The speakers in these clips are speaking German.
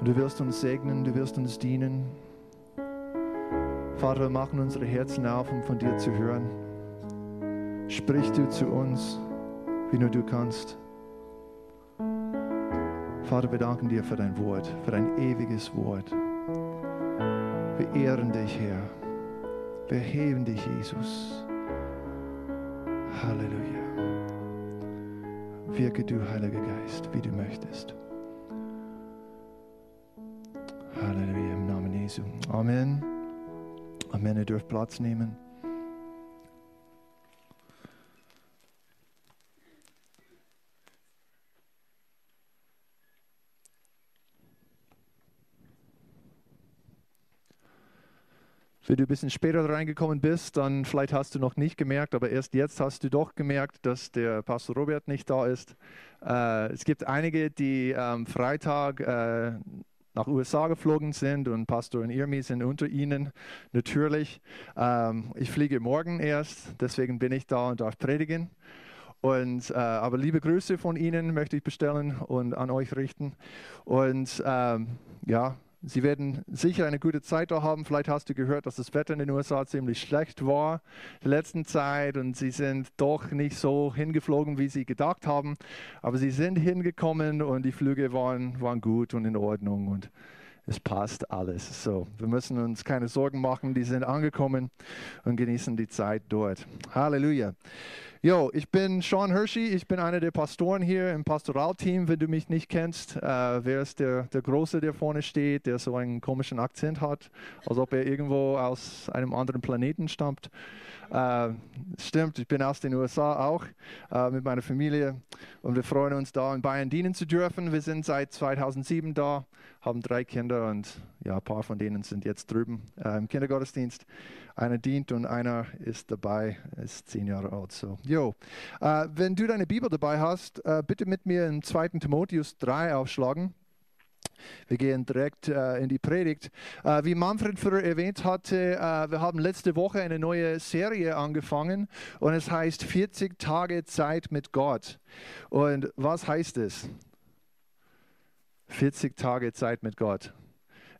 Und du wirst uns segnen, du wirst uns dienen. Vater, wir machen unsere Herzen auf, um von dir zu hören. Sprich du zu uns, wie nur du kannst. Vater, wir danken dir für dein Wort, für dein ewiges Wort. Wir ehren dich, Herr. Wir heben dich, Jesus. Halleluja. Wirke du, Heiliger Geist, wie du möchtest. Jesu. Amen. Amen. Ihr dürft Platz nehmen. Wenn du ein bisschen später reingekommen bist, dann vielleicht hast du noch nicht gemerkt, aber erst jetzt hast du doch gemerkt, dass der Pastor Robert nicht da ist. Äh, es gibt einige, die am Freitag äh, nach USA geflogen sind und Pastor und Irmi sind unter ihnen natürlich. Ähm, ich fliege morgen erst, deswegen bin ich da und darf predigen. Und, äh, aber liebe Grüße von Ihnen möchte ich bestellen und an euch richten. Und ähm, ja, Sie werden sicher eine gute Zeit da haben. Vielleicht hast du gehört, dass das Wetter in den USA ziemlich schlecht war in der letzten Zeit und sie sind doch nicht so hingeflogen, wie sie gedacht haben. Aber sie sind hingekommen und die Flüge waren, waren gut und in Ordnung und es passt alles. So, wir müssen uns keine Sorgen machen. Die sind angekommen und genießen die Zeit dort. Halleluja. Jo, ich bin Sean Hershey, ich bin einer der Pastoren hier im Pastoralteam. Wenn du mich nicht kennst, äh, wer ist der, der Große, der vorne steht, der so einen komischen Akzent hat, als ob er irgendwo aus einem anderen Planeten stammt? Äh, stimmt, ich bin aus den USA auch äh, mit meiner Familie und wir freuen uns da in Bayern dienen zu dürfen. Wir sind seit 2007 da, haben drei Kinder und ja, ein paar von denen sind jetzt drüben äh, im Kindergottesdienst. Einer dient und einer ist dabei, ist zehn Jahre alt. So, jo. Äh, wenn du deine Bibel dabei hast, äh, bitte mit mir in 2. Timotheus 3 aufschlagen. Wir gehen direkt äh, in die Predigt. Äh, wie Manfred früher erwähnt hatte, äh, wir haben letzte Woche eine neue Serie angefangen und es heißt 40 Tage Zeit mit Gott. Und was heißt es? 40 Tage Zeit mit Gott.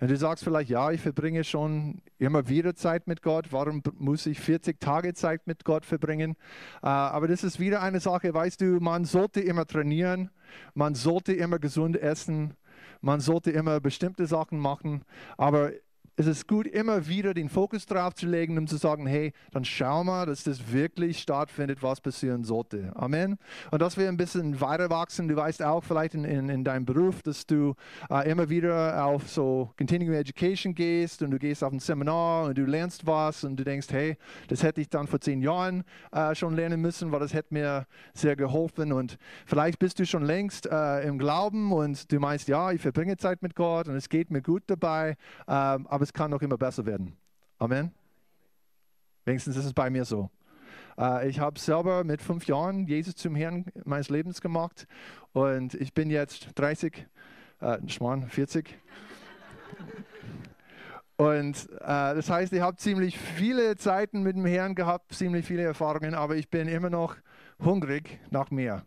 Und du sagst vielleicht, ja, ich verbringe schon immer wieder Zeit mit Gott. Warum muss ich 40 Tage Zeit mit Gott verbringen? Äh, aber das ist wieder eine Sache, weißt du, man sollte immer trainieren, man sollte immer gesund essen, man sollte immer bestimmte Sachen machen. Aber es ist gut, immer wieder den Fokus drauf zu legen, um zu sagen, hey, dann schau mal, dass das wirklich stattfindet, was passieren sollte. Amen. Und dass wir ein bisschen weiter wachsen. Du weißt auch vielleicht in, in, in deinem Beruf, dass du äh, immer wieder auf so Continuing Education gehst und du gehst auf ein Seminar und du lernst was und du denkst, hey, das hätte ich dann vor zehn Jahren äh, schon lernen müssen, weil das hätte mir sehr geholfen. Und vielleicht bist du schon längst äh, im Glauben und du meinst, ja, ich verbringe Zeit mit Gott und es geht mir gut dabei, ähm, aber es kann noch immer besser werden. Amen. Wenigstens ist es bei mir so. Äh, ich habe selber mit fünf Jahren Jesus zum Herrn meines Lebens gemacht und ich bin jetzt 30, äh, Schmarrn, 40. Und äh, das heißt, ich habe ziemlich viele Zeiten mit dem Herrn gehabt, ziemlich viele Erfahrungen, aber ich bin immer noch hungrig nach mehr.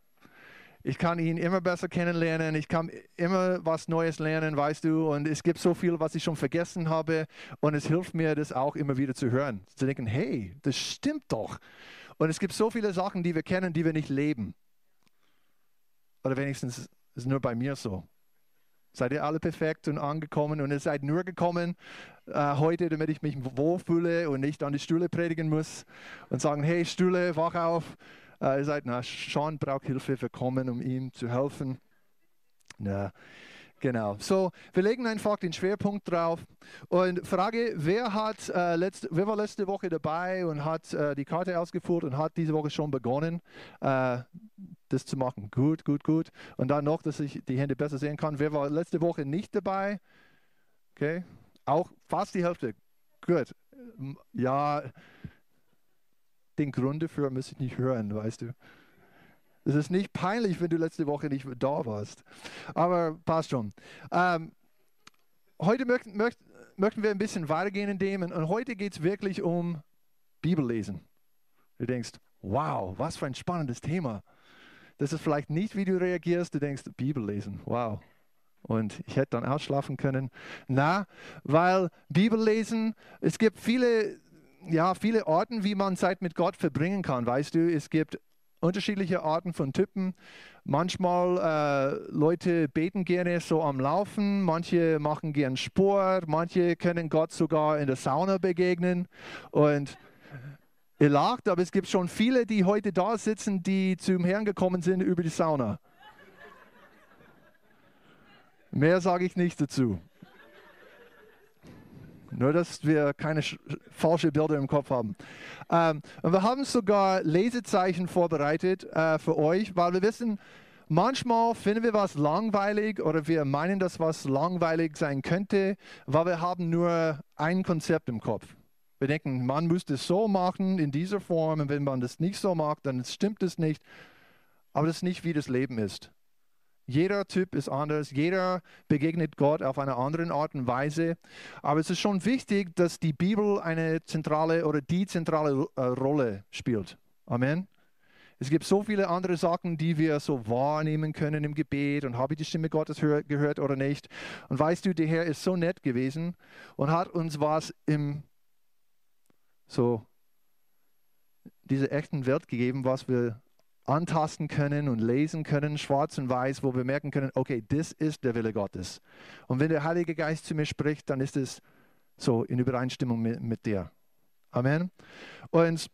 Ich kann ihn immer besser kennenlernen. Ich kann immer was Neues lernen, weißt du. Und es gibt so viel, was ich schon vergessen habe. Und es hilft mir, das auch immer wieder zu hören. Zu denken, hey, das stimmt doch. Und es gibt so viele Sachen, die wir kennen, die wir nicht leben. Oder wenigstens ist es nur bei mir so. Seid ihr alle perfekt und angekommen und ihr seid nur gekommen äh, heute, damit ich mich wohlfühle und nicht an die Stühle predigen muss und sagen, hey Stühle, wach auf, äh, ihr seid, na, Sean braucht Hilfe, wir kommen, um ihm zu helfen. Na, genau. So, wir legen einfach den Schwerpunkt drauf. Und Frage, wer, hat, äh, letzte, wer war letzte Woche dabei und hat äh, die Karte ausgeführt und hat diese Woche schon begonnen, äh, das zu machen? Gut, gut, gut. Und dann noch, dass ich die Hände besser sehen kann. Wer war letzte Woche nicht dabei? Okay, auch fast die Hälfte. Gut. Ja, den Grund dafür muss ich nicht hören, weißt du. Es ist nicht peinlich, wenn du letzte Woche nicht da warst. Aber passt schon. Ähm, heute möchten, möcht, möchten wir ein bisschen weitergehen in dem. Und heute geht es wirklich um Bibellesen. Du denkst, wow, was für ein spannendes Thema. Das ist vielleicht nicht, wie du reagierst. Du denkst, Bibellesen, wow, und ich hätte dann ausschlafen können. Na, weil Bibellesen, es gibt viele, ja, viele Orten, wie man Zeit mit Gott verbringen kann. Weißt du, es gibt unterschiedliche Arten von Typen. Manchmal äh, Leute beten gerne so am Laufen, manche machen gern Sport, manche können Gott sogar in der Sauna begegnen. Und ihr lacht, aber es gibt schon viele, die heute da sitzen, die zum Herrn gekommen sind über die Sauna. Mehr sage ich nicht dazu. Nur, dass wir keine falschen Bilder im Kopf haben. Ähm, und wir haben sogar Lesezeichen vorbereitet äh, für euch, weil wir wissen, manchmal finden wir was langweilig oder wir meinen, dass was langweilig sein könnte, weil wir haben nur ein Konzept im Kopf. Wir denken, man müsste es so machen, in dieser Form, und wenn man das nicht so macht, dann stimmt es nicht. Aber das ist nicht, wie das Leben ist. Jeder Typ ist anders, jeder begegnet Gott auf eine andere Art und Weise. Aber es ist schon wichtig, dass die Bibel eine zentrale oder die zentrale äh, Rolle spielt. Amen. Es gibt so viele andere Sachen, die wir so wahrnehmen können im Gebet und habe ich die Stimme Gottes gehört oder nicht. Und weißt du, der Herr ist so nett gewesen und hat uns was im so diese echten Welt gegeben, was wir antasten können und lesen können, schwarz und weiß, wo wir merken können, okay, das ist der Wille Gottes. Und wenn der Heilige Geist zu mir spricht, dann ist es so in Übereinstimmung mit, mit dir. Amen. Und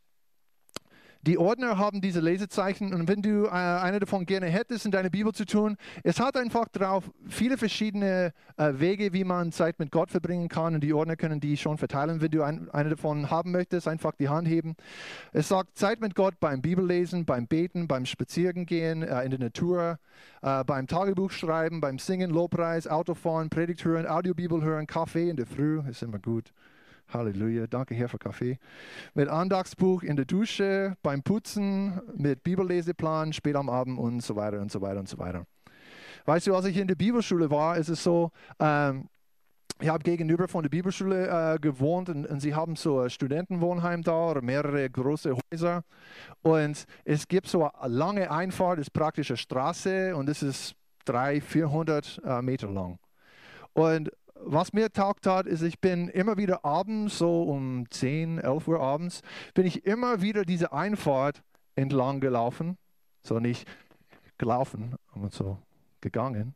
die Ordner haben diese Lesezeichen und wenn du äh, eine davon gerne hättest, in deine Bibel zu tun, es hat einfach drauf viele verschiedene äh, Wege, wie man Zeit mit Gott verbringen kann und die Ordner können die schon verteilen. Wenn du ein, eine davon haben möchtest, einfach die Hand heben. Es sagt Zeit mit Gott beim Bibellesen, beim Beten, beim Spazierengehen äh, in der Natur, äh, beim Tagebuch schreiben, beim Singen, Lobpreis, Autofahren, Predigt hören, Audiobibel hören, Kaffee in der Früh, ist immer gut. Halleluja, danke Herr für Kaffee. Mit Andachtsbuch in der Dusche, beim Putzen, mit Bibelleseplan, spät am Abend und so weiter und so weiter und so weiter. Weißt du, als ich in der Bibelschule war, ist es so, ähm, ich habe gegenüber von der Bibelschule äh, gewohnt und, und, sie haben so ein Studentenwohnheim da oder mehrere große Häuser. Und es gibt so eine lange Einfahrt, ist praktisch eine Straße und es ist 300, 400 äh, Meter lang. Und was mir taugt hat, ist, ich bin immer wieder abends, so um 10, 11 Uhr abends, bin ich immer wieder diese Einfahrt entlang gelaufen. So nicht gelaufen, aber so gegangen.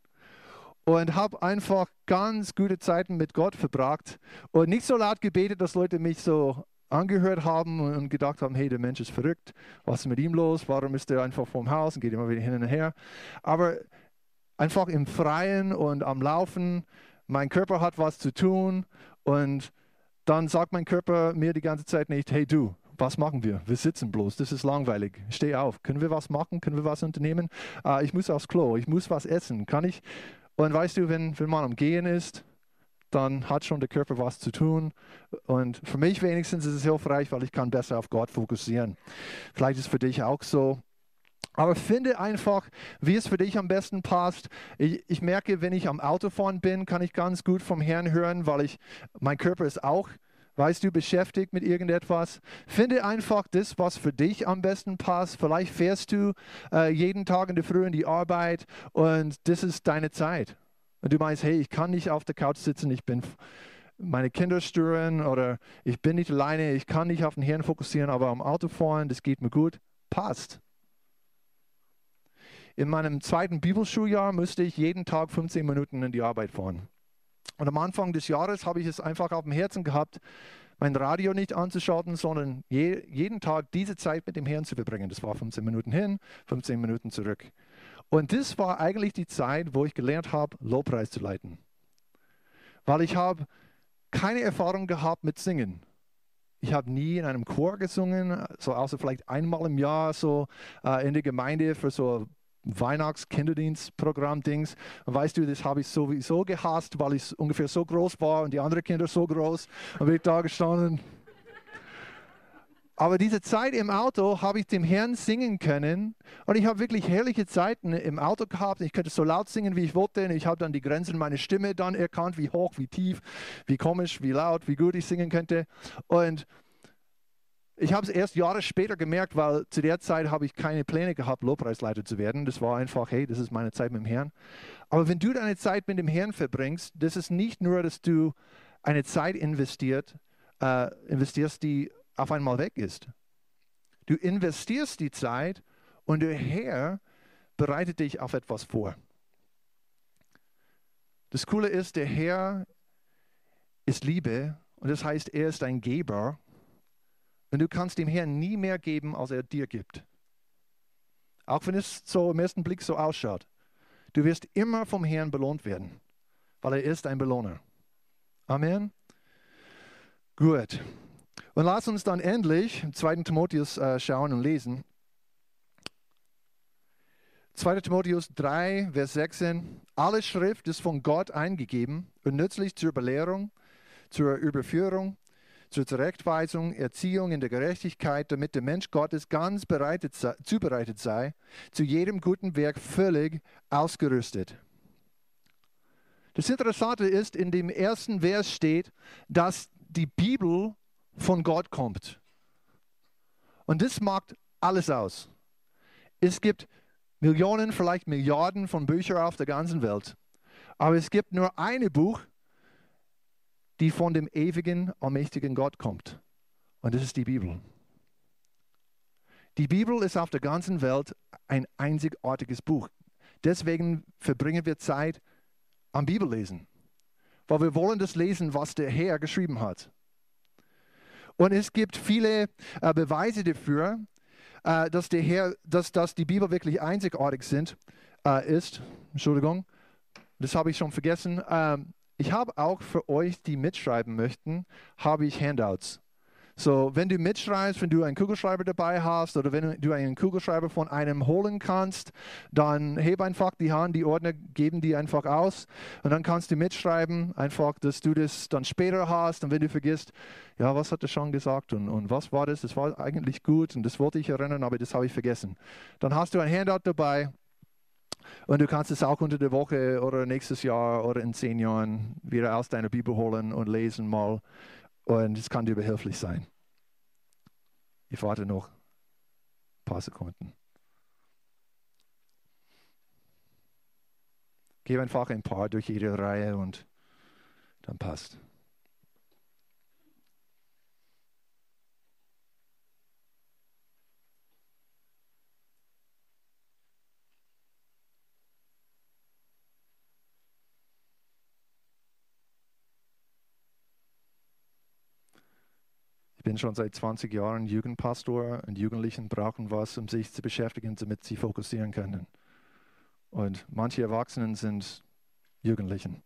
Und habe einfach ganz gute Zeiten mit Gott verbracht und nicht so laut gebetet, dass Leute mich so angehört haben und gedacht haben, hey, der Mensch ist verrückt, was ist mit ihm los, warum ist er einfach vom Haus und geht immer wieder hin und her. Aber einfach im Freien und am Laufen mein Körper hat was zu tun und dann sagt mein Körper mir die ganze Zeit nicht, hey du, was machen wir? Wir sitzen bloß, das ist langweilig. Steh auf. Können wir was machen? Können wir was unternehmen? Äh, ich muss aufs Klo, ich muss was essen. Kann ich? Und weißt du, wenn, wenn man am Gehen ist, dann hat schon der Körper was zu tun. Und für mich wenigstens ist es hilfreich, weil ich kann besser auf Gott fokussieren. Vielleicht ist es für dich auch so. Aber finde einfach, wie es für dich am besten passt. Ich, ich, merke, wenn ich am Autofahren bin, kann ich ganz gut vom Herrn hören, weil ich, mein Körper ist auch, weißt du, beschäftigt mit irgendetwas. Finde einfach das, was für dich am besten passt. Vielleicht fährst du äh, jeden Tag in der Früh in die Arbeit und das ist deine Zeit. Und du meinst, hey, ich kann nicht auf der Couch sitzen, ich bin meine Kinder stören oder ich bin nicht alleine, ich kann nicht auf den Herrn fokussieren, aber am Autofahren, das geht mir gut. Passt. In meinem zweiten Bibelschuljahr musste ich jeden Tag 15 Minuten in die Arbeit fahren. Und am Anfang des Jahres habe ich es einfach auf dem Herzen gehabt, mein Radio nicht anzuschalten, sondern je, jeden Tag diese Zeit mit dem Herrn zu verbringen. Das war 15 Minuten hin, 15 Minuten zurück. Und das war eigentlich die Zeit, wo ich gelernt habe, Lobpreis zu leiten. Weil ich habe keine Erfahrung gehabt mit Singen. Ich habe nie in einem Chor gesungen, so außer vielleicht einmal im Jahr so äh, in der Gemeinde für so Weihnachts-Kinderdienstprogramm-Dings. Weißt du, das habe ich sowieso gehasst, weil ich ungefähr so groß war und die anderen Kinder so groß. Und bin ich da gestanden. Aber diese Zeit im Auto habe ich dem Herrn singen können und ich habe wirklich herrliche Zeiten im Auto gehabt. Ich könnte so laut singen, wie ich wollte. Und ich habe dann die Grenzen meiner Stimme dann erkannt, wie hoch, wie tief, wie komisch, wie laut, wie gut ich singen könnte. Und Ich habe es erst Jahre später gemerkt, weil zu der Zeit habe ich keine Pläne gehabt, Lobpreisleiter zu werden. Das war einfach, hey, das ist meine Zeit mit dem Herrn. Aber wenn du deine Zeit mit dem Herrn verbringst, das ist nicht nur, dass du eine Zeit investiert, äh, investierst, die auf einmal weg ist. Du investierst die Zeit und der Herr bereitet dich auf etwas vor. Das Coole ist, der Herr ist Liebe und das heißt, er ist ein Geber und du kannst dem Herrn nie mehr geben, als er dir gibt. Auch wenn es so im ersten Blick so ausschaut. Du wirst immer vom Herrn belohnt werden, weil er ist ein Belohner. Amen. Gut. Und lass uns dann endlich im 2. Timotheus äh, schauen und lesen. 2. Timotheus 3, Vers 16. Alle Schrift ist von Gott eingegeben und nützlich zur Belehrung, zur Überführung, zur Zurechtweisung, Erziehung in der Gerechtigkeit, damit der Mensch Gottes ganz bereitet zubereitet sei, zu jedem guten Werk völlig ausgerüstet. Das Interessante ist, in dem ersten Vers steht, dass die Bibel von Gott kommt. Und das macht alles aus. Es gibt Millionen, vielleicht Milliarden von Büchern auf der ganzen Welt. Aber es gibt nur ein Buch, die von dem ewigen, allmächtigen Gott kommt. Und das ist die Bibel. Die Bibel ist auf der ganzen Welt ein einzigartiges Buch. Deswegen verbringen wir Zeit am Bibellesen, weil wir wollen das lesen, was der Herr geschrieben hat. Und es gibt viele äh, Beweise dafür, äh, dass, der Herr, dass, dass die Bibel wirklich einzigartig sind, äh, ist. Entschuldigung, das habe ich schon vergessen. Ähm, ich habe auch für euch, die mitschreiben möchten, habe ich Handouts. So, wenn du mitschreibst, wenn du einen Kugelschreiber dabei hast oder wenn du einen Kugelschreiber von einem holen kannst, dann heb einfach die Hand, die Ordner geben die einfach aus und dann kannst du mitschreiben, einfach, dass du das dann später hast und wenn du vergisst, ja, was hat er schon gesagt und, und was war das, das war eigentlich gut und das wollte ich erinnern, aber das habe ich vergessen. Dann hast du ein Handout dabei und du kannst es auch unter der Woche oder nächstes Jahr oder in zehn Jahren wieder aus deiner Bibel holen und lesen mal. Und es kann dir behilflich sein. Ich warte noch ein paar Sekunden. Gebe einfach ein paar durch jede Reihe und dann passt. Bin schon seit 20 Jahren Jugendpastor und Jugendlichen brauchen was, um sich zu beschäftigen, damit sie fokussieren können. Und manche Erwachsenen sind Jugendlichen.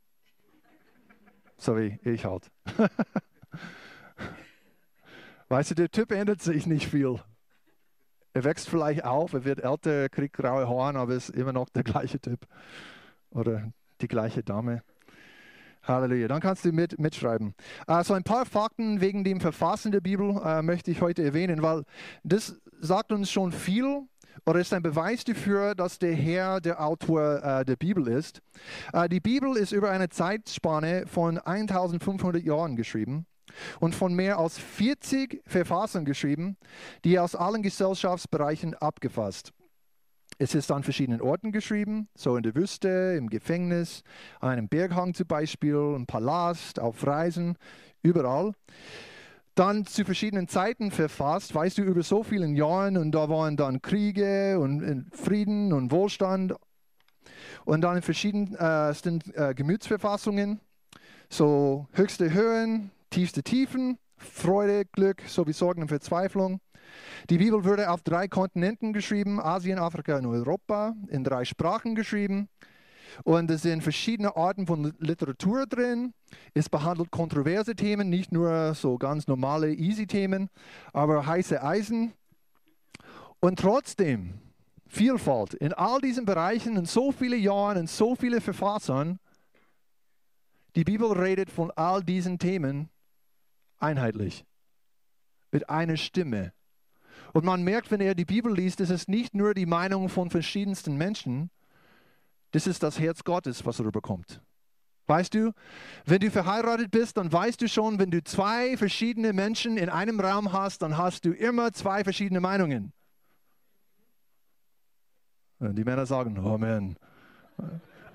So wie ich halt. weißt du, der Typ ändert sich nicht viel. Er wächst vielleicht auf, er wird älter, kriegt graue Haare, aber ist immer noch der gleiche Typ. Oder die gleiche Dame. Halleluja. Dann kannst du mit, mitschreiben. Also ein paar Fakten wegen dem Verfassen der Bibel äh, möchte ich heute erwähnen, weil das sagt uns schon viel oder ist ein Beweis dafür, dass der Herr der Autor äh, der Bibel ist. Äh, die Bibel ist über eine Zeitspanne von 1500 Jahren geschrieben und von mehr als 40 Verfassern geschrieben, die aus allen Gesellschaftsbereichen abgefasst. Es ist an verschiedenen Orten geschrieben, so in der Wüste, im Gefängnis, an einem Berghang zum Beispiel, im Palast, auf Reisen, überall. Dann zu verschiedenen Zeiten verfasst, weißt du, über so vielen Jahren und da waren dann Kriege und Frieden und Wohlstand und dann in verschiedenen äh, äh, Gemütsverfassungen, so höchste Höhen, tiefste Tiefen, Freude, Glück sowie Sorgen und Verzweiflung. Die Bibel wurde auf drei Kontinenten geschrieben, Asien, Afrika und Europa, in drei Sprachen geschrieben. Und es sind verschiedene Arten von Literatur drin. Es behandelt kontroverse Themen, nicht nur so ganz normale, easy Themen, aber heiße Eisen. Und trotzdem, Vielfalt in all diesen Bereichen, in so vielen Jahren, in so vielen Verfassern, die Bibel redet von all diesen Themen einheitlich, mit einer Stimme, und man merkt, wenn er die Bibel liest, es ist nicht nur die Meinung von verschiedensten Menschen, das ist das Herz Gottes, was er bekommt. Weißt du, wenn du verheiratet bist, dann weißt du schon, wenn du zwei verschiedene Menschen in einem Raum hast, dann hast du immer zwei verschiedene Meinungen. Und die Männer sagen Amen.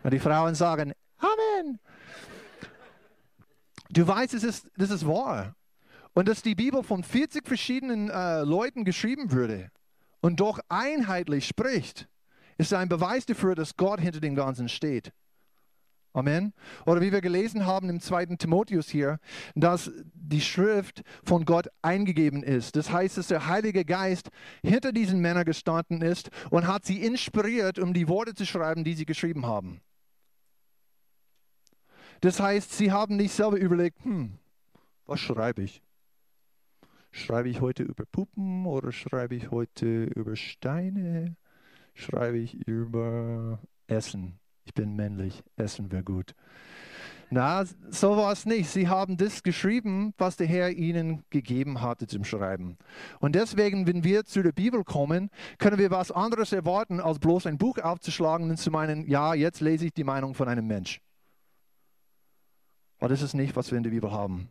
Und die Frauen sagen Amen. Du weißt, es ist, das ist wahr. Und dass die Bibel von 40 verschiedenen äh, Leuten geschrieben wurde und doch einheitlich spricht, ist ein Beweis dafür, dass Gott hinter dem Ganzen steht. Amen. Oder wie wir gelesen haben im zweiten Timotheus hier, dass die Schrift von Gott eingegeben ist. Das heißt, dass der Heilige Geist hinter diesen Männern gestanden ist und hat sie inspiriert, um die Worte zu schreiben, die sie geschrieben haben. Das heißt, sie haben nicht selber überlegt, hm, was schreibe ich? Schreibe ich heute über Puppen oder schreibe ich heute über Steine? Schreibe ich über Essen? Ich bin männlich, Essen wäre gut. Na, so war es nicht. Sie haben das geschrieben, was der Herr ihnen gegeben hatte zum Schreiben. Und deswegen, wenn wir zu der Bibel kommen, können wir was anderes erwarten, als bloß ein Buch aufzuschlagen und zu meinen, ja, jetzt lese ich die Meinung von einem Mensch. Aber das ist nicht, was wir in der Bibel haben.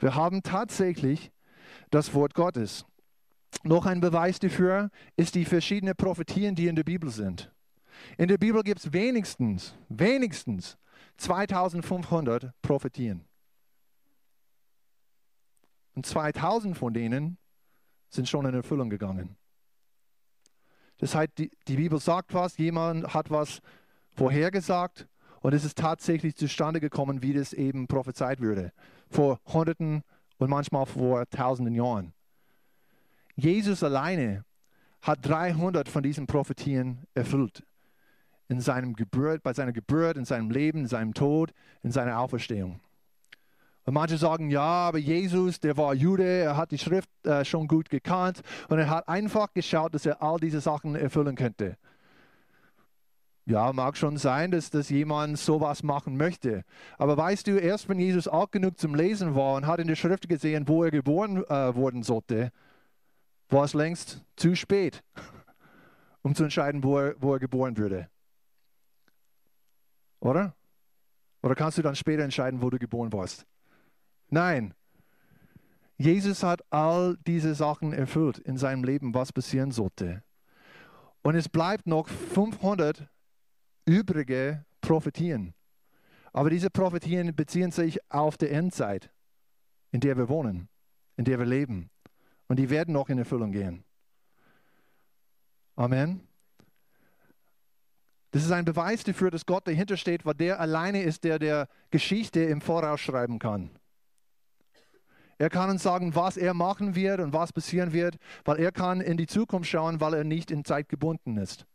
Wir haben tatsächlich das Wort Gottes. Noch ein Beweis dafür ist die verschiedenen Prophetien, die in der Bibel sind. In der Bibel gibt es wenigstens, wenigstens 2500 Prophetien. Und 2000 von denen sind schon in Erfüllung gegangen. Das heißt, die, die Bibel sagt was, jemand hat was vorhergesagt und es ist tatsächlich zustande gekommen, wie das eben prophezeit würde. Vor Hunderten und manchmal vor tausenden Jahren. Jesus alleine hat 300 von diesen Prophetien erfüllt. In seinem Geburt, bei seiner Geburt, in seinem Leben, in seinem Tod, in seiner Auferstehung. Und manche sagen, ja, aber Jesus, der war Jude, er hat die Schrift äh, schon gut gekannt und er hat einfach geschaut, dass er all diese Sachen erfüllen könnte. Ja, mag schon sein, dass, dass jemand sowas machen möchte. Aber weißt du, erst wenn Jesus alt genug zum Lesen war und hat in der Schrift gesehen, wo er geboren äh, worden sollte, war es längst zu spät, um zu entscheiden, wo er, wo er geboren würde. Oder? Oder kannst du dann später entscheiden, wo du geboren warst? Nein. Jesus hat all diese Sachen erfüllt in seinem Leben, was passieren sollte. Und es bleibt noch 500 übrige Prophetien. Aber diese Prophetien beziehen sich auf die Endzeit, in der wir wohnen, in der wir leben. Und die werden noch in Erfüllung gehen. Amen. Das ist ein Beweis dafür, dass Gott dahinter steht, weil der alleine ist, der der Geschichte im Voraus schreiben kann. Er kann uns sagen, was er machen wird und was passieren wird, weil er kann in die Zukunft schauen, weil er nicht in Zeit gebunden ist.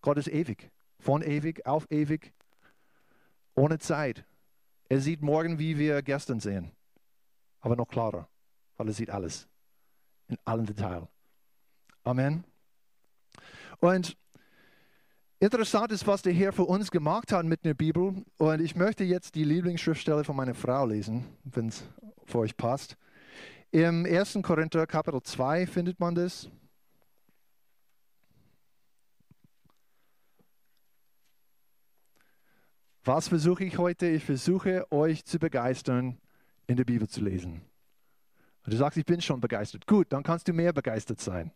Gott ist ewig, von ewig auf ewig, ohne Zeit. Er sieht morgen, wie wir gestern sehen, aber noch klarer, weil er sieht alles in allen Details. Amen. Und interessant ist, was der Herr für uns gemacht hat mit der Bibel. Und ich möchte jetzt die Lieblingsschriftstelle von meiner Frau lesen, wenn es für euch passt. Im 1. Korinther Kapitel 2 findet man das. Was versuche ich heute? Ich versuche euch zu begeistern, in der Bibel zu lesen. Und du sagst, ich bin schon begeistert. Gut, dann kannst du mehr begeistert sein.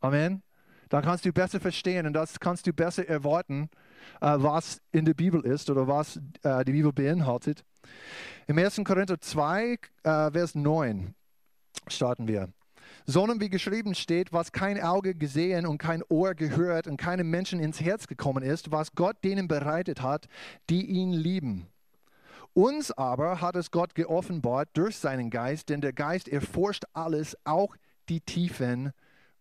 Amen. Dann kannst du besser verstehen und das kannst du besser erwarten, äh, was in der Bibel ist oder was äh, die Bibel beinhaltet. Im 1. Korinther 2, äh, Vers 9 starten wir. Sondern wie geschrieben steht, was kein Auge gesehen und kein Ohr gehört und keinem Menschen ins Herz gekommen ist, was Gott denen bereitet hat, die ihn lieben. Uns aber hat es Gott geoffenbart durch seinen Geist, denn der Geist erforscht alles, auch die Tiefen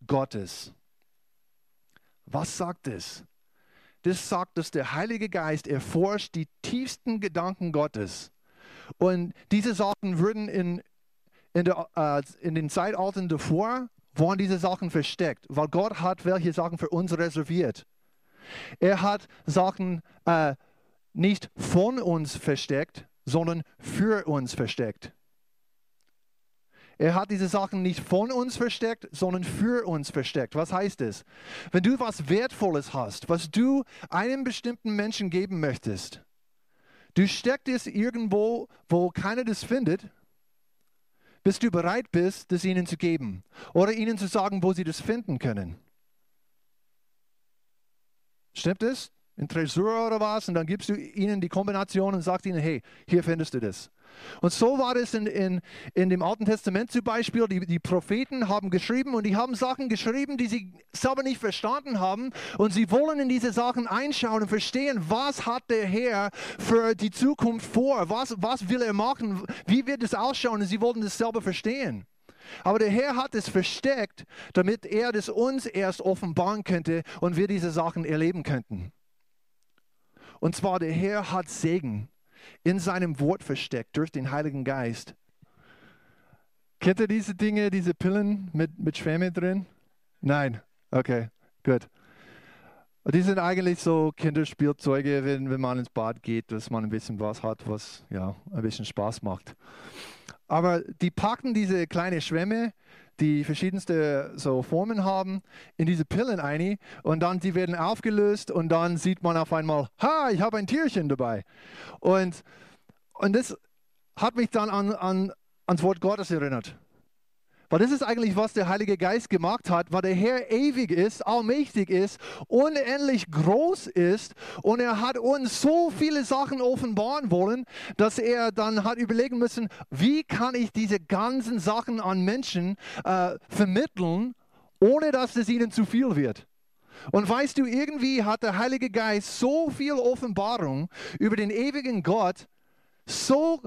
Gottes. Was sagt es? Das sagt, dass der Heilige Geist erforscht die tiefsten Gedanken Gottes. Und diese Sachen würden in, in, der, äh, in den Zeitaltern davor, waren diese Sachen versteckt, weil Gott hat welche Sachen für uns reserviert. Er hat Sachen äh, nicht von uns versteckt, sondern für uns versteckt. Er hat diese Sachen nicht von uns versteckt, sondern für uns versteckt. Was heißt es? Wenn du was Wertvolles hast, was du einem bestimmten Menschen geben möchtest, Du steckst es irgendwo, wo keiner das findet, bis du bereit bist, das ihnen zu geben oder ihnen zu sagen, wo sie das finden können. Stimmt es? In Tresor oder was? Und dann gibst du ihnen die Kombination und sagst ihnen, hey, hier findest du das. Und so war es in, in, in dem Alten Testament zum Beispiel. Die, die Propheten haben geschrieben und die haben Sachen geschrieben, die sie selber nicht verstanden haben. Und sie wollen in diese Sachen einschauen und verstehen, was hat der Herr für die Zukunft vor? Was, was will er machen? Wie wird es ausschauen? Und sie wollten das selber verstehen. Aber der Herr hat es versteckt, damit er das uns erst offenbaren könnte und wir diese Sachen erleben könnten. Und zwar der Herr hat Segen in seinem Wort versteckt durch den Heiligen Geist. Kennt ihr diese Dinge, diese Pillen mit, mit Schwämme drin? Nein. Okay, gut. Die sind eigentlich so Kinderspielzeuge, wenn, wenn man ins Bad geht, dass man ein bisschen was hat, was ja ein bisschen Spaß macht. Aber die packen diese kleinen Schwämme die verschiedenste so Formen haben, in diese Pillen ein und dann die werden aufgelöst und dann sieht man auf einmal, ha, ich habe ein Tierchen dabei. Und, und das hat mich dann an, an, ans Wort Gottes erinnert. Weil das ist eigentlich, was der Heilige Geist gemacht hat, weil der Herr ewig ist, allmächtig ist, unendlich groß ist und er hat uns so viele Sachen offenbaren wollen, dass er dann hat überlegen müssen, wie kann ich diese ganzen Sachen an Menschen äh, vermitteln, ohne dass es ihnen zu viel wird. Und weißt du, irgendwie hat der Heilige Geist so viel Offenbarung über den ewigen Gott, so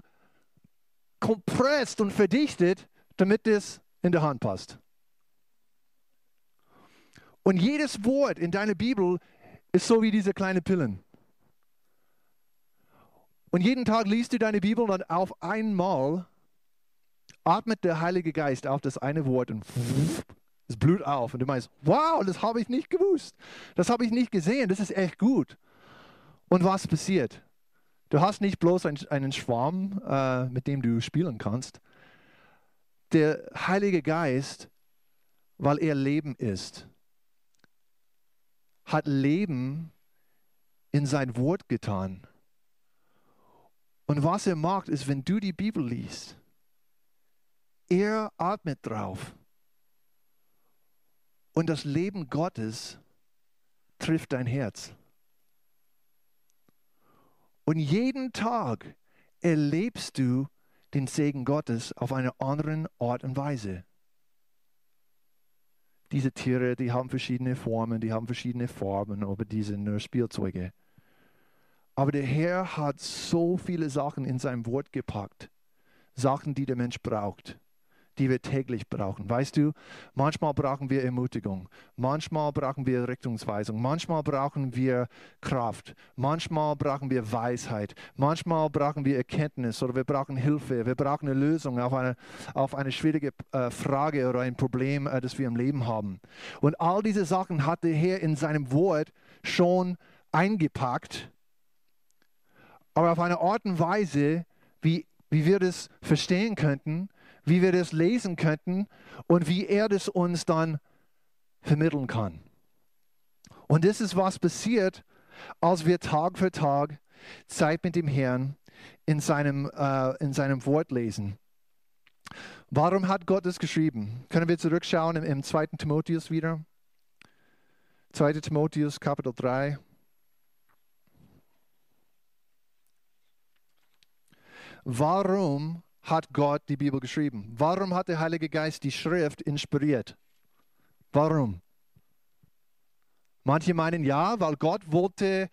kompressiert und verdichtet, damit es in der Hand passt. Und jedes Wort in deiner Bibel ist so wie diese kleinen Pillen. Und jeden Tag liest du deine Bibel und auf einmal atmet der Heilige Geist auf das eine Wort und es blüht auf. Und du meinst, wow, das habe ich nicht gewusst. Das habe ich nicht gesehen. Das ist echt gut. Und was passiert? Du hast nicht bloß einen Schwarm, äh, mit dem du spielen kannst der Heilige Geist, weil er Leben ist, hat Leben in sein Wort getan. Und was er macht, ist, wenn du die Bibel liest, er atmet drauf. Und das Leben Gottes trifft dein Herz. Und jeden Tag erlebst du den Segen Gottes auf eine andere Art und Weise. Diese Tiere, die haben verschiedene Formen, die haben verschiedene Farben, aber die sind nur Spielzeuge. Aber der Herr hat so viele Sachen in sein Wort gepackt, Sachen, die der Mensch braucht die wir täglich brauchen. Weißt du, manchmal brauchen wir Ermutigung, manchmal brauchen wir Richtungsweisung, manchmal brauchen wir Kraft, manchmal brauchen wir Weisheit, manchmal brauchen wir Erkenntnis oder wir brauchen Hilfe, wir brauchen eine Lösung auf eine, auf eine schwierige äh, Frage oder ein Problem, äh, das wir im Leben haben. Und all diese Sachen hat der Herr in seinem Wort schon eingepackt, aber auf eine Art und Weise, wie, wie wir das verstehen könnten, wie wir das lesen könnten und wie er das uns dann vermitteln kann. Und das ist, was passiert, als wir Tag für Tag Zeit mit dem Herrn in seinem, äh, in seinem Wort lesen. Warum hat Gott das geschrieben? Können wir zurückschauen im, im 2. Timotheus wieder? 2. Timotheus, Kapitel 3. Warum hat Gott die Bibel geschrieben? Warum hat der Heilige Geist die Schrift inspiriert? Warum? Manche meinen ja, weil Gott wollte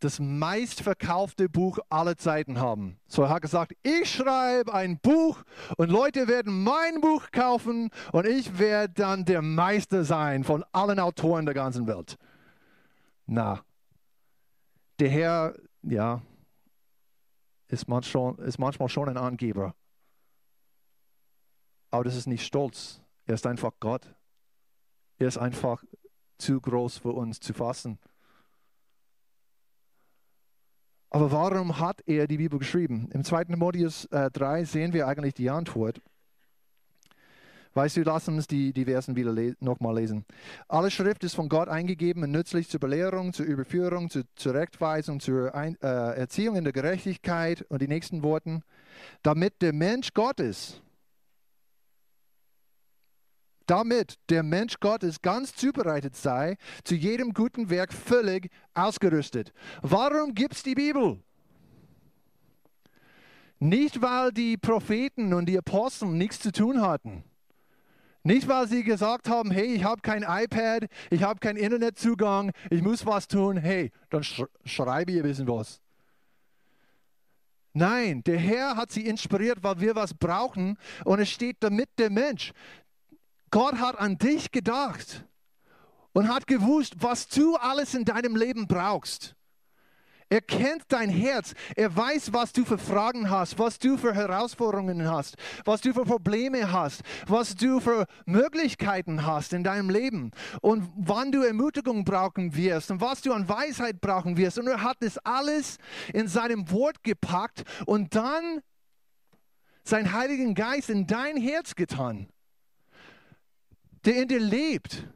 das meistverkaufte Buch aller Zeiten haben. So er hat gesagt, ich schreibe ein Buch und Leute werden mein Buch kaufen und ich werde dann der Meister sein von allen Autoren der ganzen Welt. Na, der Herr, ja, ist manchmal, ist manchmal schon ein Angeber. Aber das ist nicht Stolz. Er ist einfach Gott. Er ist einfach zu groß für uns zu fassen. Aber warum hat er die Bibel geschrieben? Im 2. Timotheus äh, 3 sehen wir eigentlich die Antwort. Weißt du, lass uns die, die Versen wieder le nochmal lesen. Alle Schrift ist von Gott eingegeben und nützlich zur Belehrung, zur Überführung, zur Zurechtweisung, zur Ein äh, Erziehung in der Gerechtigkeit und die nächsten Worten, damit der Mensch Gottes, damit der Mensch Gottes ganz zubereitet sei, zu jedem guten Werk völlig ausgerüstet. Warum gibt es die Bibel? Nicht, weil die Propheten und die Apostel nichts zu tun hatten. Nicht, weil sie gesagt haben, hey, ich habe kein iPad, ich habe keinen Internetzugang, ich muss was tun. Hey, dann sch schreibe ich ein bisschen was. Nein, der Herr hat sie inspiriert, weil wir was brauchen und es steht damit der Mensch. Gott hat an dich gedacht und hat gewusst, was du alles in deinem Leben brauchst. Er kennt dein Herz. Er weiß, was du für Fragen hast, was du für Herausforderungen hast, was du für Probleme hast, was du für Möglichkeiten hast in deinem Leben und wann du Ermutigung brauchen wirst und was du an Weisheit brauchen wirst. Und er hat das alles in seinem Wort gepackt und dann seinen Heiligen Geist in dein Herz getan, der in dir lebt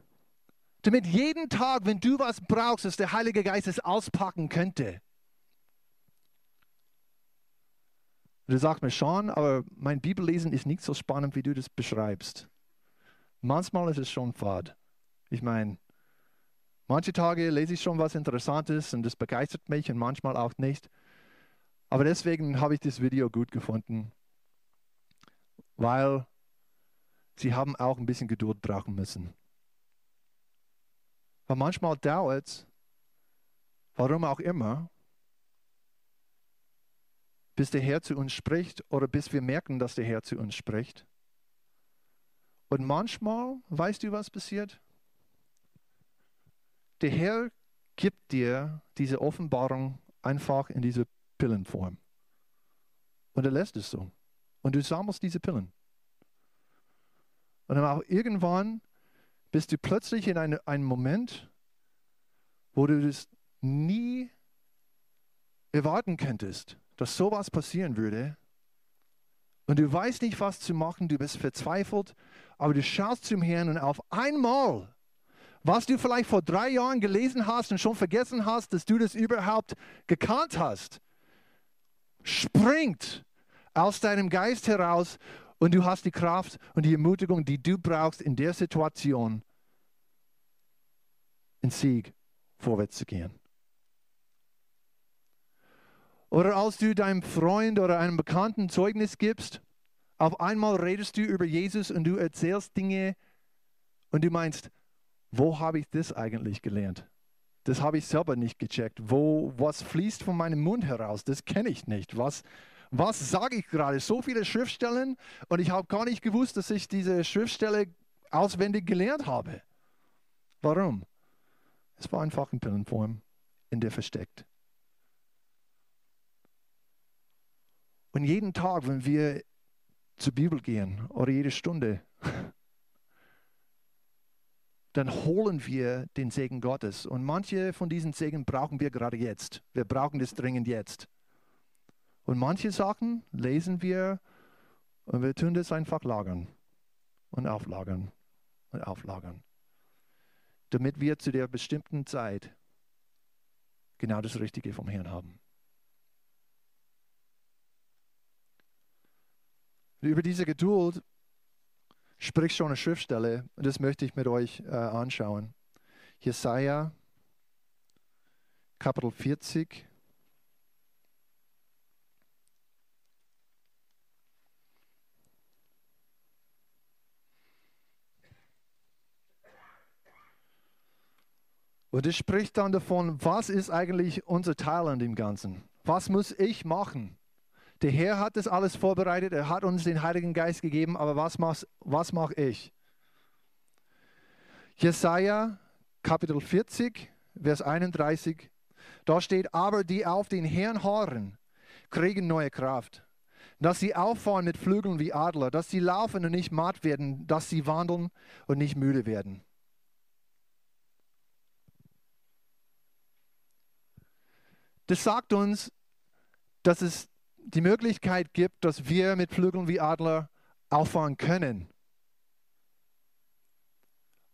damit jeden Tag, wenn du was brauchst, dass der Heilige Geist es auspacken könnte. du sagst mir schon, aber mein Bibellesen ist nicht so spannend, wie du das beschreibst. Manchmal ist es schon fad. Ich meine, manche Tage lese ich schon was Interessantes und das begeistert mich und manchmal auch nicht. Aber deswegen habe ich das Video gut gefunden, weil sie haben auch ein bisschen Geduld brauchen müssen. Weil manchmal dauert es, warum auch immer, bis der Herr zu uns spricht oder bis wir merken, dass der Herr zu uns spricht. Und manchmal, weißt du, was passiert? Der Herr gibt dir diese Offenbarung einfach in diese Pillenform. Und er lässt es so. Und du sammelst diese Pillen. Und dann auch irgendwann bist du plötzlich in eine, einem Moment, wo du das nie erwarten könntest, dass sowas passieren würde. Und du weißt nicht, was zu machen, du bist verzweifelt, aber du schaust zum Herrn und auf einmal, was du vielleicht vor drei Jahren gelesen hast und schon vergessen hast, dass du das überhaupt gekannt hast, springt aus deinem Geist heraus und du hast die Kraft und die Ermutigung, die du brauchst in der Situation, in Sieg vorwärts zu gehen. Oder als du deinem Freund oder einem Bekannten Zeugnis gibst, auf einmal redest du über Jesus und du erzählst Dinge und du meinst, wo habe ich das eigentlich gelernt? Das habe ich selber nicht gecheckt. Wo, was fließt von meinem Mund heraus? Das kenne ich nicht. Was, was sage ich gerade? So viele Schriftstellen und ich habe gar nicht gewusst, dass ich diese Schriftstelle auswendig gelernt habe. Warum? Es war einfach in Pillenform, in der versteckt. Und jeden Tag, wenn wir zur Bibel gehen oder jede Stunde, dann holen wir den Segen Gottes. Und manche von diesen Segen brauchen wir gerade jetzt. Wir brauchen das dringend jetzt. Und manche Sachen lesen wir und wir tun das einfach lagern und auflagern und auflagern, damit wir zu der bestimmten Zeit genau das Richtige vom Herrn haben. Über diese Geduld spricht schon eine Schriftstelle und das möchte ich mit euch äh, anschauen. Jesaja, Kapitel 40. Und es spricht dann davon, was ist eigentlich unser Teil an dem Ganzen? Was muss ich machen? Der Herr hat das alles vorbereitet, er hat uns den Heiligen Geist gegeben, aber was, mach's, was mache ich? Jesaja, Kapitel 40, Vers 31, da steht, aber die auf den Herrn horren, kriegen neue Kraft. Dass sie auffahren mit Flügeln wie Adler, dass sie laufen und nicht matt werden, dass sie wandeln und nicht müde werden. Das sagt uns, dass es die Möglichkeit gibt, dass wir mit Flügeln wie Adler auffahren können.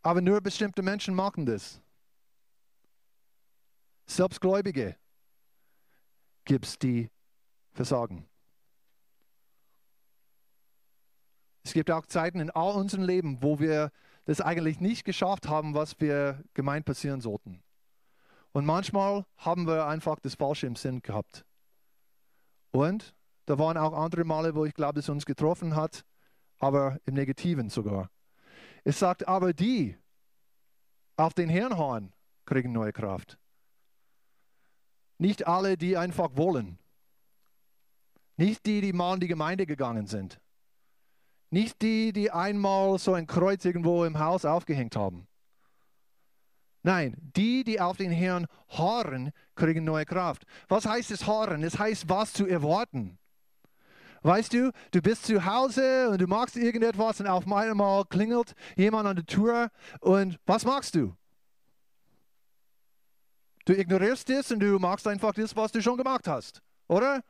Aber nur bestimmte Menschen machen das. Selbstgläubige gibt es, die versagen. Es gibt auch Zeiten in all unserem Leben, wo wir das eigentlich nicht geschafft haben, was wir gemeint passieren sollten. Und manchmal haben wir einfach das Falsche im Sinn gehabt. Und da waren auch andere Male, wo ich glaube, es uns getroffen hat, aber im Negativen sogar. Es sagt, aber die auf den Herrn hauen, kriegen neue Kraft. Nicht alle, die einfach wollen. Nicht die, die mal in die Gemeinde gegangen sind. Nicht die, die einmal so ein Kreuz irgendwo im Haus aufgehängt haben. Nein, die, die auf den Herrn harren, kriegen neue Kraft. Was heißt es harren? Es heißt, was zu erwarten. Weißt du, du bist zu Hause und du machst irgendetwas und auf einmal klingelt jemand an der Tür und was machst du? Du ignorierst es und du machst einfach das, was du schon gemacht hast, oder?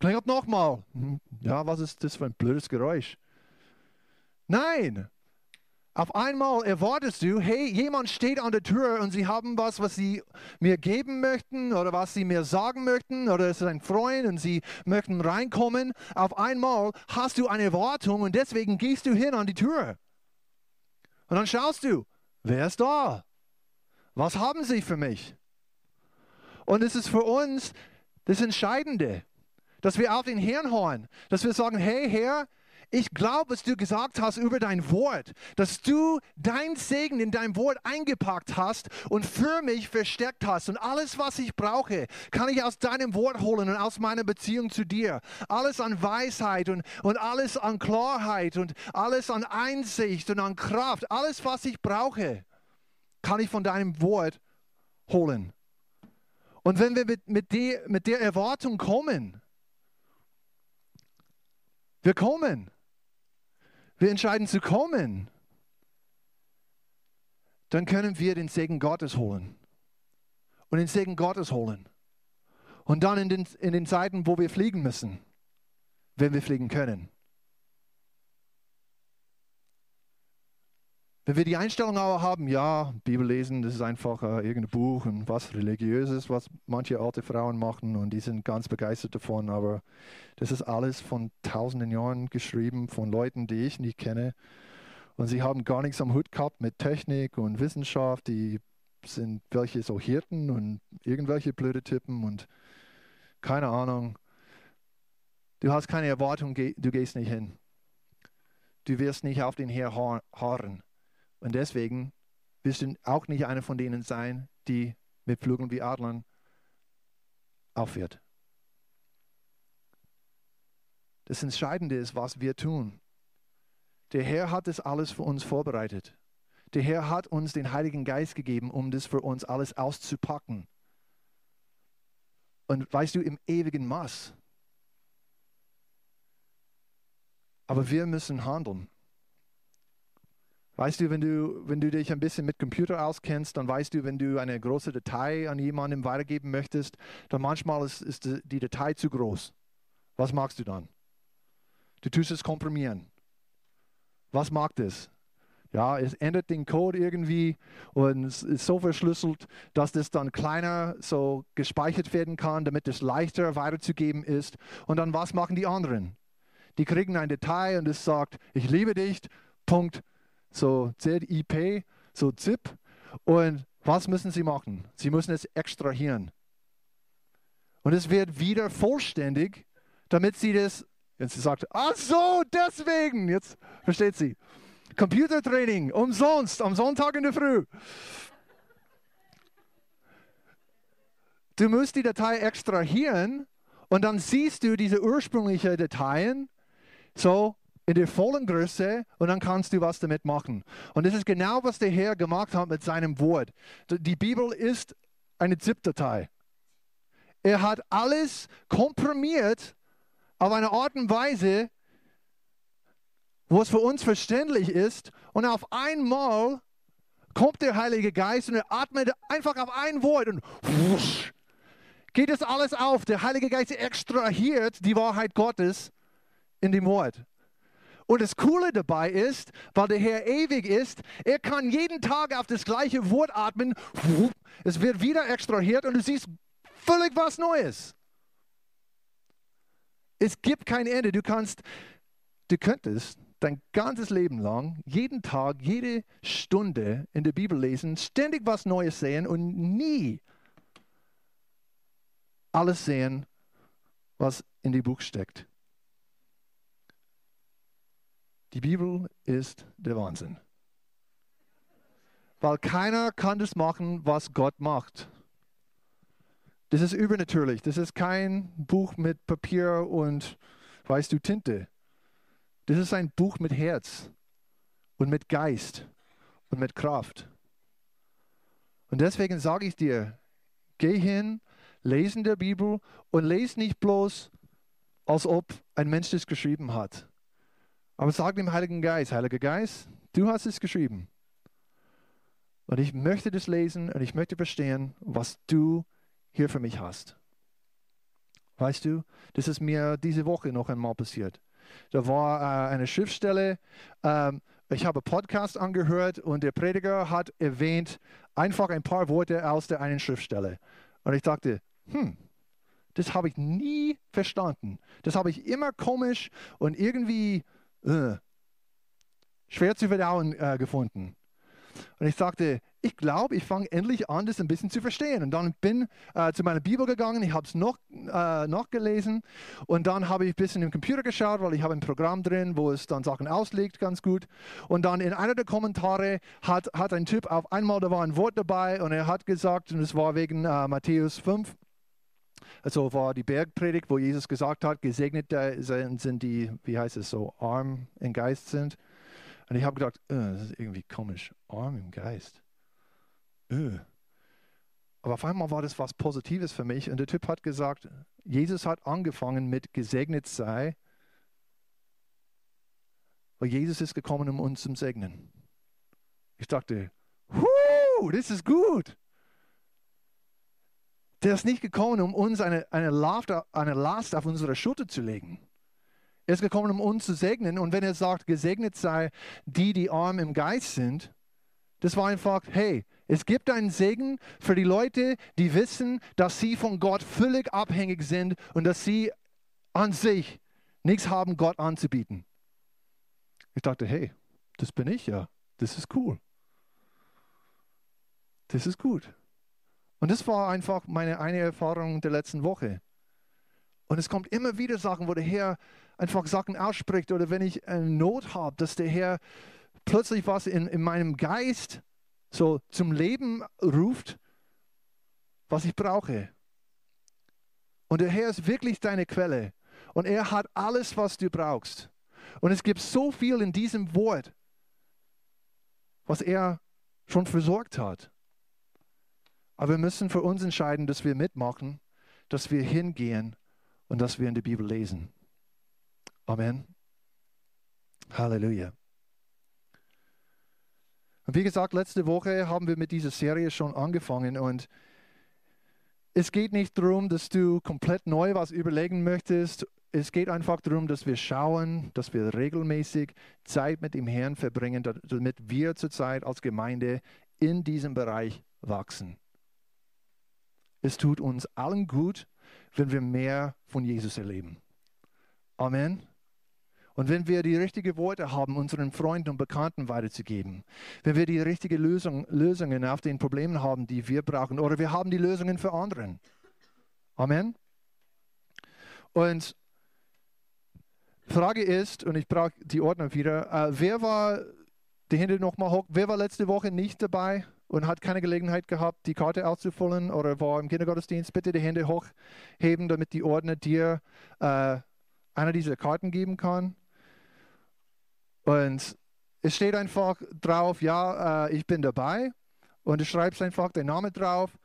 Klingelt nochmal. Hm, ja, was ist das für ein blödes Geräusch? Nein. Auf einmal erwartest du, hey, jemand steht an der Tür und sie haben was, was sie mir geben möchten oder was sie mir sagen möchten oder es ist ein Freund und sie möchten reinkommen. Auf einmal hast du eine Erwartung und deswegen gehst du hin an die Tür. Und dann schaust du, wer ist da? Was haben sie für mich? Und es ist für uns das Entscheidende dass wir auf den Herrn hören, dass wir sagen, hey Herr, ich glaube, was du gesagt hast über dein Wort, dass du dein Segen in dein Wort eingepackt hast und für mich versteckt hast. Und alles, was ich brauche, kann ich aus deinem Wort holen und aus meiner Beziehung zu dir. Alles an Weisheit und, und alles an Klarheit und alles an Einsicht und an Kraft. Alles, was ich brauche, kann ich von deinem Wort holen. Und wenn wir mit, mit, die, mit der Erwartung kommen, wir kommen. Wir entscheiden zu kommen. Dann können wir den Segen Gottes holen. Und den Segen Gottes holen. Und dann in den, in den Zeiten, wo wir fliegen müssen, wenn wir fliegen können. Wenn wir die Einstellung aber haben, ja, Bibel lesen, das ist einfach äh, irgendein Buch und was religiöses, was manche alte Frauen machen und die sind ganz begeistert davon, aber das ist alles von tausenden Jahren geschrieben von Leuten, die ich nicht kenne und sie haben gar nichts am Hut gehabt mit Technik und Wissenschaft, die sind welche so Hirten und irgendwelche blöde Typen und keine Ahnung. Du hast keine Erwartung, du gehst nicht hin. Du wirst nicht auf den Herr harren. Und deswegen wirst du auch nicht einer von denen sein, die mit Flügeln wie Adlern aufhört. Das Entscheidende ist, was wir tun. Der Herr hat das alles für uns vorbereitet. Der Herr hat uns den Heiligen Geist gegeben, um das für uns alles auszupacken. Und weißt du, im ewigen Maß. Aber wir müssen handeln. Weißt du, wenn du, wenn du dich ein bisschen mit Computer auskennst, dann weißt du, wenn du eine große Datei an jemandem weitergeben möchtest, dann manchmal ist, ist die Datei zu groß. Was machst du dann? Du tust es komprimieren. Was macht es? Ja, es ändert den Code irgendwie und es ist so verschlüsselt, dass das dann kleiner so gespeichert werden kann, damit es leichter weiterzugeben ist. Und dann was machen die anderen? Die kriegen ein Detail und es sagt, ich liebe dich, Punkt so ZIP, so ZIP. Und was müssen sie machen? Sie müssen es extrahieren. Und es wird wieder vollständig, damit sie das, jetzt sie sagt, ach so, deswegen, jetzt versteht sie. Computertraining, umsonst, am Sonntag in der Früh. Du musst die Datei extrahieren und dann siehst du diese ursprünglichen Dateien so in der vollen Größe und dann kannst du was damit machen. Und das ist genau, was der Herr gemacht hat mit seinem Wort. Die Bibel ist eine ZIP-Datei. Er hat alles komprimiert auf eine Art und Weise, wo es für uns verständlich ist. Und auf einmal kommt der Heilige Geist und er atmet einfach auf ein Wort und wusch, geht es alles auf. Der Heilige Geist extrahiert die Wahrheit Gottes in dem Wort. Und das Coole dabei ist, weil der Herr ewig ist, er kann jeden Tag auf das gleiche Wort atmen. Es wird wieder extrahiert und du siehst völlig was Neues. Es gibt kein Ende. Du kannst, du könntest dein ganzes Leben lang, jeden Tag, jede Stunde in der Bibel lesen, ständig was Neues sehen und nie alles sehen, was in dem Buch steckt. Die Bibel ist der Wahnsinn. Weil keiner kann das machen, was Gott macht. Das ist übernatürlich. Das ist kein Buch mit Papier und, weißt du, Tinte. Das ist ein Buch mit Herz und mit Geist und mit Kraft. Und deswegen sage ich dir, geh hin, lese in der Bibel und lese nicht bloß, als ob ein Mensch das geschrieben hat. Aber sag dem Heiligen Geist, Heiliger Geist, du hast es geschrieben. Und ich möchte das lesen und ich möchte verstehen, was du hier für mich hast. Weißt du, das ist mir diese Woche noch einmal passiert. Da war äh, eine Schriftstelle, ähm, ich habe Podcast angehört und der Prediger hat erwähnt einfach ein paar Worte aus der einen Schriftstelle. Und ich dachte, hm, das habe ich nie verstanden. Das habe ich immer komisch und irgendwie äh, schwer zu verdauen äh, gefunden. Und ich sagte, ich glaube, ich fange endlich an, das ein bisschen zu verstehen. Und dann bin äh, zu meiner Bibel gegangen, ich habe es noch, äh, nachgelesen und dann habe ich ein bisschen im Computer geschaut, weil ich habe ein Programm drin, wo es dann Sachen auslegt, ganz gut. Und dann in einer der Kommentare hat, hat ein Typ auf einmal, da war ein Wort dabei und er hat gesagt, und es war wegen äh, Matthäus 5, also war die Bergpredigt, wo Jesus gesagt hat, gesegnet sind die, wie heißt es so, arm im Geist sind. Und ich habe gedacht, äh, das ist irgendwie komisch, arm im Geist. Öh. Aber auf einmal war das was Positives für mich. Und der Typ hat gesagt, Jesus hat angefangen mit gesegnet sei, weil Jesus ist gekommen, um uns zu segnen. Ich dachte, das ist gut. Der ist nicht gekommen, um uns eine, eine, Last, eine Last auf unsere Schulter zu legen. Er ist gekommen, um uns zu segnen. Und wenn er sagt, gesegnet sei die, die arm im Geist sind, das war einfach, hey, es gibt einen Segen für die Leute, die wissen, dass sie von Gott völlig abhängig sind und dass sie an sich nichts haben, Gott anzubieten. Ich dachte, hey, das bin ich ja. Das ist cool. Das ist gut. Und das war einfach meine eine Erfahrung der letzten Woche. Und es kommt immer wieder Sachen, wo der Herr einfach Sachen ausspricht oder wenn ich eine Not habe, dass der Herr plötzlich was in, in meinem Geist so zum Leben ruft, was ich brauche. Und der Herr ist wirklich deine Quelle. Und er hat alles, was du brauchst. Und es gibt so viel in diesem Wort, was er schon versorgt hat. Aber wir müssen für uns entscheiden, dass wir mitmachen, dass wir hingehen und dass wir in der Bibel lesen. Amen. Halleluja. Und wie gesagt, letzte Woche haben wir mit dieser Serie schon angefangen und es geht nicht darum, dass du komplett neu was überlegen möchtest. Es geht einfach darum, dass wir schauen, dass wir regelmäßig Zeit mit dem Herrn verbringen, damit wir zurzeit als Gemeinde in diesem Bereich wachsen. Es tut uns allen gut, wenn wir mehr von Jesus erleben. Amen. Und wenn wir die richtigen Worte haben, unseren Freunden und Bekannten weiterzugeben, wenn wir die richtigen Lösung, Lösungen auf den Problemen haben, die wir brauchen, oder wir haben die Lösungen für anderen. Amen. Und Frage ist, und ich brauche die Ordnung wieder, äh, wer war, die Hände nochmal hoch, wer war letzte Woche nicht dabei und hat keine Gelegenheit gehabt, die Karte auszufüllen oder war im Kindergottesdienst? Bitte die Hände hochheben, damit die Ordner dir äh, eine dieser Karten geben kann. Und es steht einfach drauf, ja, äh, ich bin dabei. Und du schreibst einfach den Namen drauf.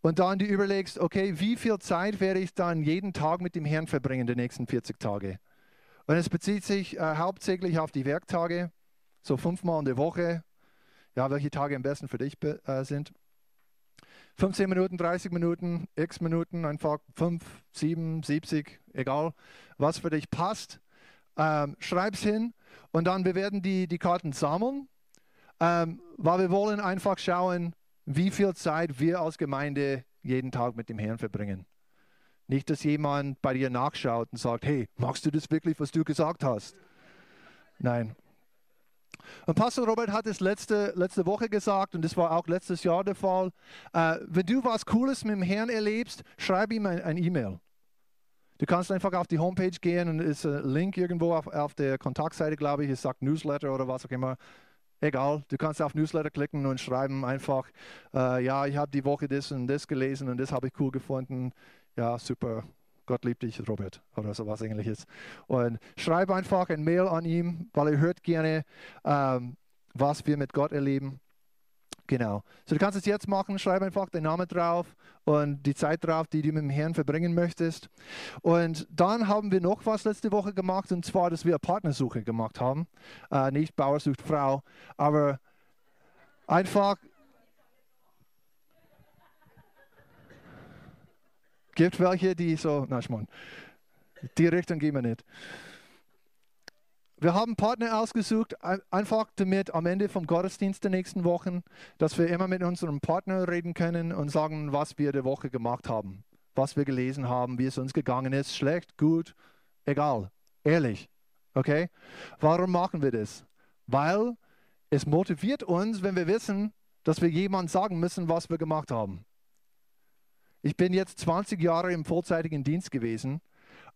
Und dann du überlegst, okay, wie viel Zeit werde ich dann jeden Tag mit dem Herrn verbringen, die nächsten 40 Tage? Und es bezieht sich äh, hauptsächlich auf die Werktage, so fünfmal in der Woche. Ja, welche Tage am besten für dich äh, sind. 15 Minuten, 30 Minuten, x Minuten, einfach 5, 7, 70, egal, was für dich passt. Ähm, es hin Und dann wir werden die, die Karten sammeln, ähm, weil wir wollen einfach schauen, wie viel Zeit wir als Gemeinde jeden Tag mit dem Herrn verbringen. Nicht, dass jemand bei dir nachschaut und sagt, hey, magst du das wirklich, was du gesagt hast? Nein. Und Pastor Robert hat es letzte, letzte Woche gesagt und das war auch letztes Jahr der Fall. Äh, wenn du was Cooles mit dem Herrn erlebst, schreib ihm ein, E-Mail. Du kannst einfach auf die Homepage gehen und ist ein Link irgendwo auf, auf der Kontaktseite, glaube ich, es sagt Newsletter oder was auch immer. Egal, du kannst auf Newsletter klicken und schreiben einfach, äh, ja, ich habe die Woche das und das gelesen und das habe ich cool gefunden. Ja, super, Gott liebt dich, Robert, oder sowas ähnliches. Und schreib einfach ein Mail an ihm, weil er hört gerne, ähm, was wir mit Gott erleben. Genau. So, du kannst es jetzt machen, schreib einfach den Namen drauf und die Zeit drauf, die du mit dem Herrn verbringen möchtest. Und dann haben wir noch was letzte Woche gemacht, und zwar, dass wir eine Partnersuche gemacht haben. Äh, nicht Bauer sucht Frau, aber einfach. Gibt welche, die so, na, Schmarrn, die Richtung gehen wir nicht. Wir haben Partner ausgesucht, einfach damit am Ende vom Gottesdienst der nächsten Wochen, dass wir immer mit unserem Partner reden können und sagen, was wir der Woche gemacht haben, was wir gelesen haben, wie es uns gegangen ist, schlecht, gut, egal, ehrlich. Okay? Warum machen wir das? Weil es motiviert uns, wenn wir wissen, dass wir jemandem sagen müssen, was wir gemacht haben. Ich bin jetzt 20 Jahre im vollzeitigen Dienst gewesen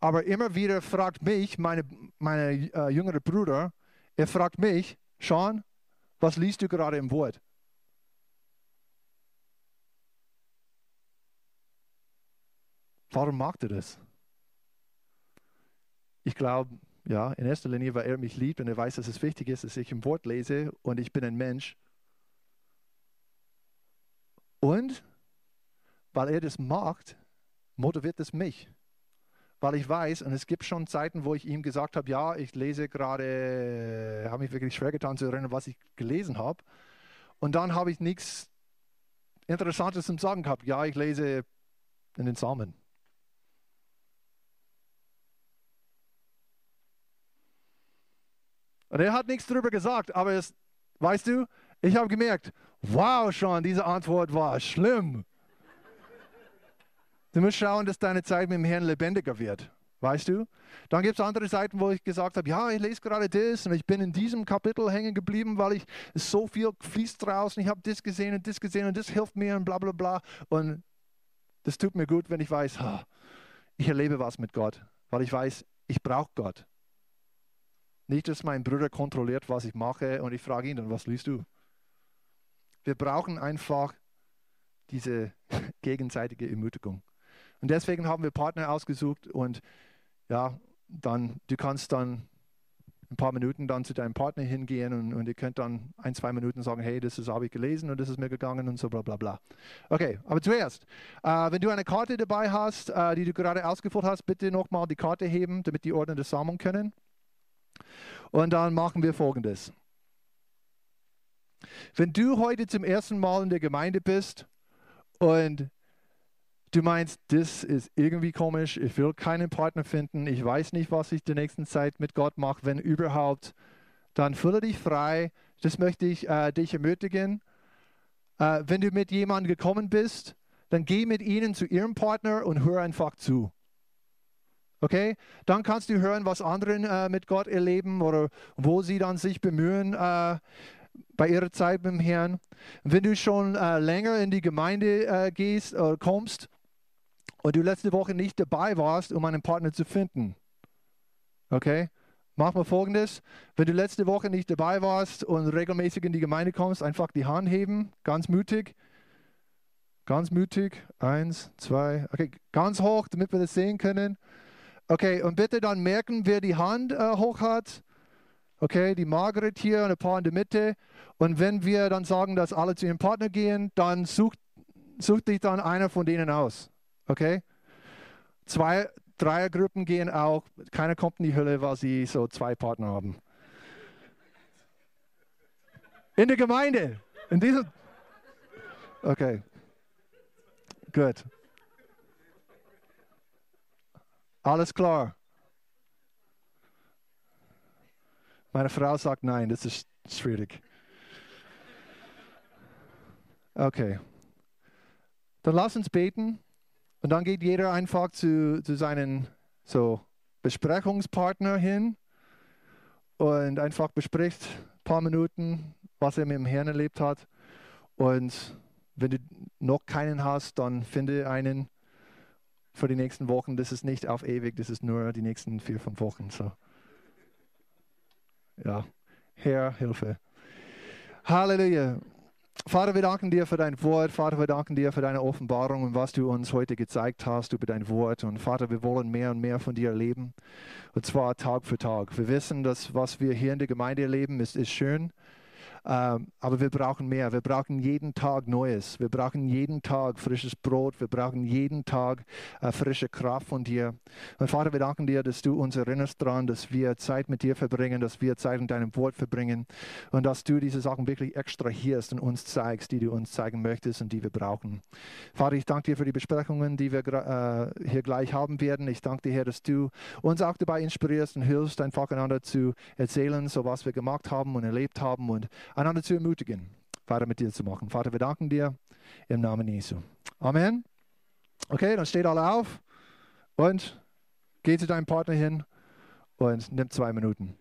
aber immer wieder fragt mich, meine, meine äh, jüngere Bruder, er fragt mich, Sean, was liest du gerade im Wort? Warum macht er das? Ich glaube, ja, in erster Linie, weil er mich liebt und er weiß, dass es wichtig ist, dass ich im Wort lese und ich bin ein Mensch. Und weil er das macht, motiviert es mich weil ich weiß, und es gibt schon Zeiten, wo ich ihm gesagt habe, ja, ich lese gerade, habe mich wirklich schwer getan zu erinnern, was ich gelesen habe. Und dann habe ich nichts Interessantes zum Sagen gehabt. Ja, ich lese in den Samen. Und er hat nichts darüber gesagt, aber es, weißt du, ich habe gemerkt, wow, schon, diese Antwort war schlimm. Du musst schauen, dass deine Zeit mit dem Herrn lebendiger wird. Weißt du? Dann gibt es andere Seiten, wo ich gesagt habe, ja, ich lese gerade das und ich bin in diesem Kapitel hängen geblieben, weil ich so viel fließt draußen, ich habe das gesehen und das gesehen und das hilft mir und bla bla bla. Und das tut mir gut, wenn ich weiß, ich erlebe was mit Gott, weil ich weiß, ich brauche Gott. Nicht, dass mein Bruder kontrolliert, was ich mache und ich frage ihn dann, was liest du? Wir brauchen einfach diese gegenseitige Ermutigung. Und deswegen haben wir Partner ausgesucht und ja, dann, du kannst dann ein paar Minuten dann zu deinem Partner hingehen und, und ihr könnt dann ein, zwei Minuten sagen, hey, das habe ich gelesen und das ist mir gegangen und so bla bla bla. Okay, aber zuerst, äh, wenn du eine Karte dabei hast, äh, die du gerade ausgefüllt hast, bitte nochmal die Karte heben, damit die Ordner das sammeln können. Und dann machen wir folgendes. Wenn du heute zum ersten Mal in der Gemeinde bist und Du meinst, das ist irgendwie komisch, ich will keinen Partner finden, ich weiß nicht, was ich die nächsten Zeit mit Gott mache, wenn überhaupt. Dann fühle dich frei, das möchte ich äh, dich ermutigen. Äh, wenn du mit jemandem gekommen bist, dann geh mit ihnen zu ihrem Partner und hör einfach zu. Okay? Dann kannst du hören, was andere äh, mit Gott erleben oder wo sie dann sich bemühen äh, bei ihrer Zeit mit dem Herrn. Wenn du schon äh, länger in die Gemeinde äh, gehst oder kommst und du letzte Woche nicht dabei warst, um einen Partner zu finden. Okay? Mach mal folgendes. Wenn du letzte Woche nicht dabei warst und regelmäßig in die Gemeinde kommst, einfach die Hand heben, ganz mutig. Ganz mutig. Eins, zwei, okay, ganz hoch, damit wir das sehen können. Okay, und bitte dann merken, wer die Hand äh, hoch hat. Okay, die Margaret hier und ein paar in der Mitte. Und wenn wir dann sagen, dass alle zu ihrem Partner gehen, dann sucht, sucht dich dann einer von denen aus. Okay? Zwei Dreiergruppen gehen auch. Keiner kommt in die Hölle, weil sie so zwei Partner haben. In der Gemeinde. In diesem. Okay. Gut. Alles klar. Meine Frau sagt nein, das ist schwierig. Okay. Dann lass uns beten und dann geht jeder einfach zu, zu seinen so Besprechungspartner hin und einfach bespricht ein paar Minuten, was er mit dem Herrn erlebt hat. Und wenn du noch keinen hast, dann finde einen für die nächsten Wochen. Das ist nicht auf ewig, das ist nur die nächsten vier, fünf Wochen. So. Ja, Herr, Hilfe. Halleluja. Vater, wir danken dir für dein Wort. Vater, wir danken dir für deine Offenbarung und was du uns heute gezeigt hast über dein Wort. Und Vater, wir wollen mehr und mehr von dir erleben. Und zwar Tag für Tag. Wir wissen, dass was wir hier in der Gemeinde erleben, ist, ist schön. Ähm, aber wir brauchen mehr. Wir brauchen jeden Tag Neues. Wir brauchen jeden Tag frisches Brot. Wir brauchen jeden Tag äh, frische Kraft von dir. Und Vater, wir danken dir, dass du uns erinnerst daran, dass wir Zeit mit dir verbringen, dass wir Zeit in deinem Wort verbringen und dass du diese Sachen wirklich extrahierst und uns zeigst, die du uns zeigen möchtest und die wir brauchen. Vater, ich danke dir für die Besprechungen, die wir äh, hier gleich haben werden. Ich danke dir, Herr, dass du uns auch dabei inspirierst und hilfst, einfach einander zu erzählen, so was wir gemacht haben und erlebt haben und einander zu ermutigen, weiter mit dir zu machen. Vater, wir danken dir im Namen Jesu. Amen. Okay, dann steht alle auf und geh zu deinem Partner hin und nimm zwei Minuten.